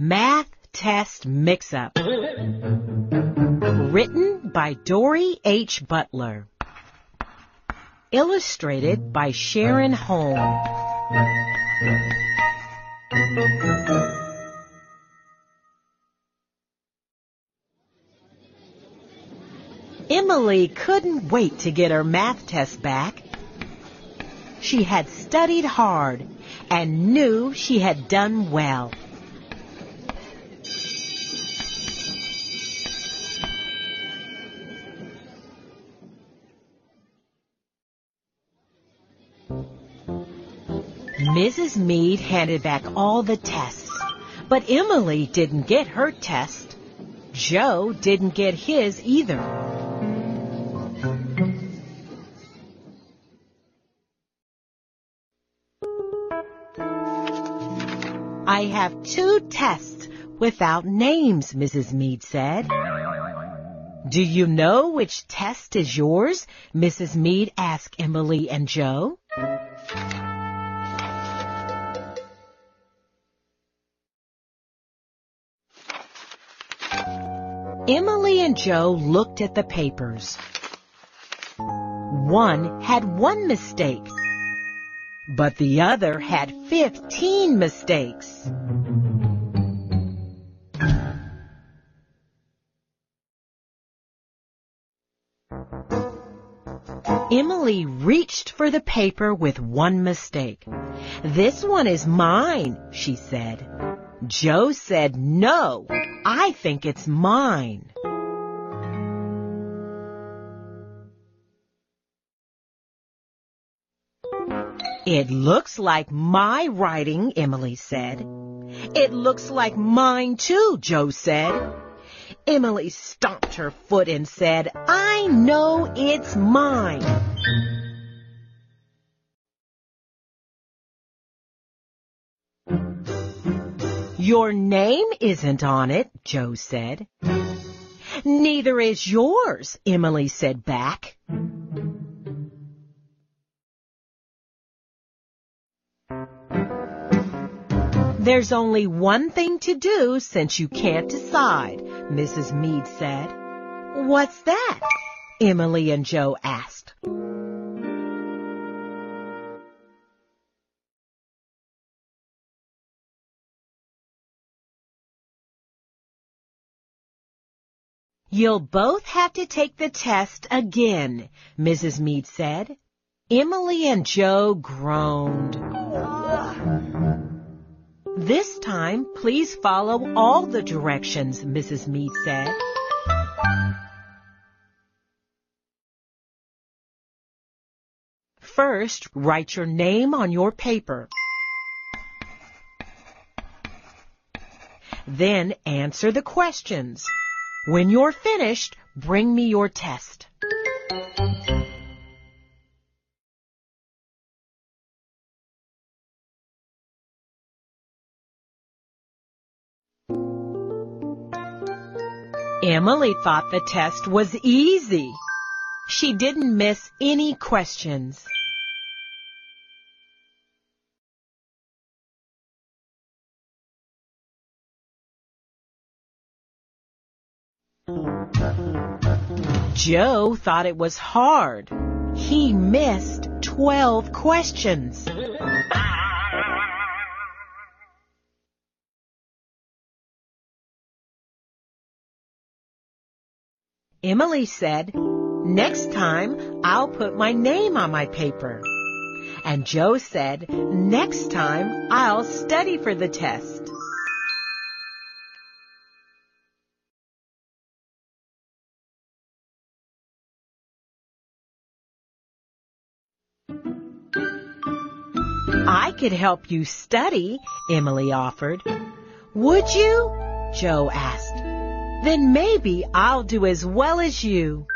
Math Test Mix-Up. Written by Dori H. Butler. Illustrated by Sharon Holm. Emily couldn't wait to get her math test back. She had studied hard and knew she had done well. Mrs. Mead handed back all the tests, but Emily didn't get her test. Joe didn't get his either. I have two tests without names, Mrs. Mead said. Do you know which test is yours? Mrs. Mead asked Emily and Joe. Emily and Joe looked at the papers. One had one mistake, but the other had 15 mistakes. Emily reached for the paper with one mistake. This one is mine, she said. Joe said, no, I think it's mine. It looks like my writing, Emily said. It looks like mine too, Joe said. Emily stomped her foot and said, I know it's mine. Your name isn't on it, Joe said. Neither is yours, Emily said back. There's only one thing to do since you can't decide, Mrs. Mead said. What's that? Emily and Joe asked. You'll both have to take the test again, Mrs. Mead said. Emily and Joe groaned. This time, please follow all the directions, Mrs. Mead said. First, write your name on your paper. Then answer the questions. When you're finished, bring me your test. Emily thought the test was easy. She didn't miss any questions. Joe thought it was hard. He missed 12 questions. Emily said, Next time I'll put my name on my paper. And Joe said, Next time I'll study for the test. I could help you study, Emily offered. Would you? Joe asked. Then maybe I'll do as well as you.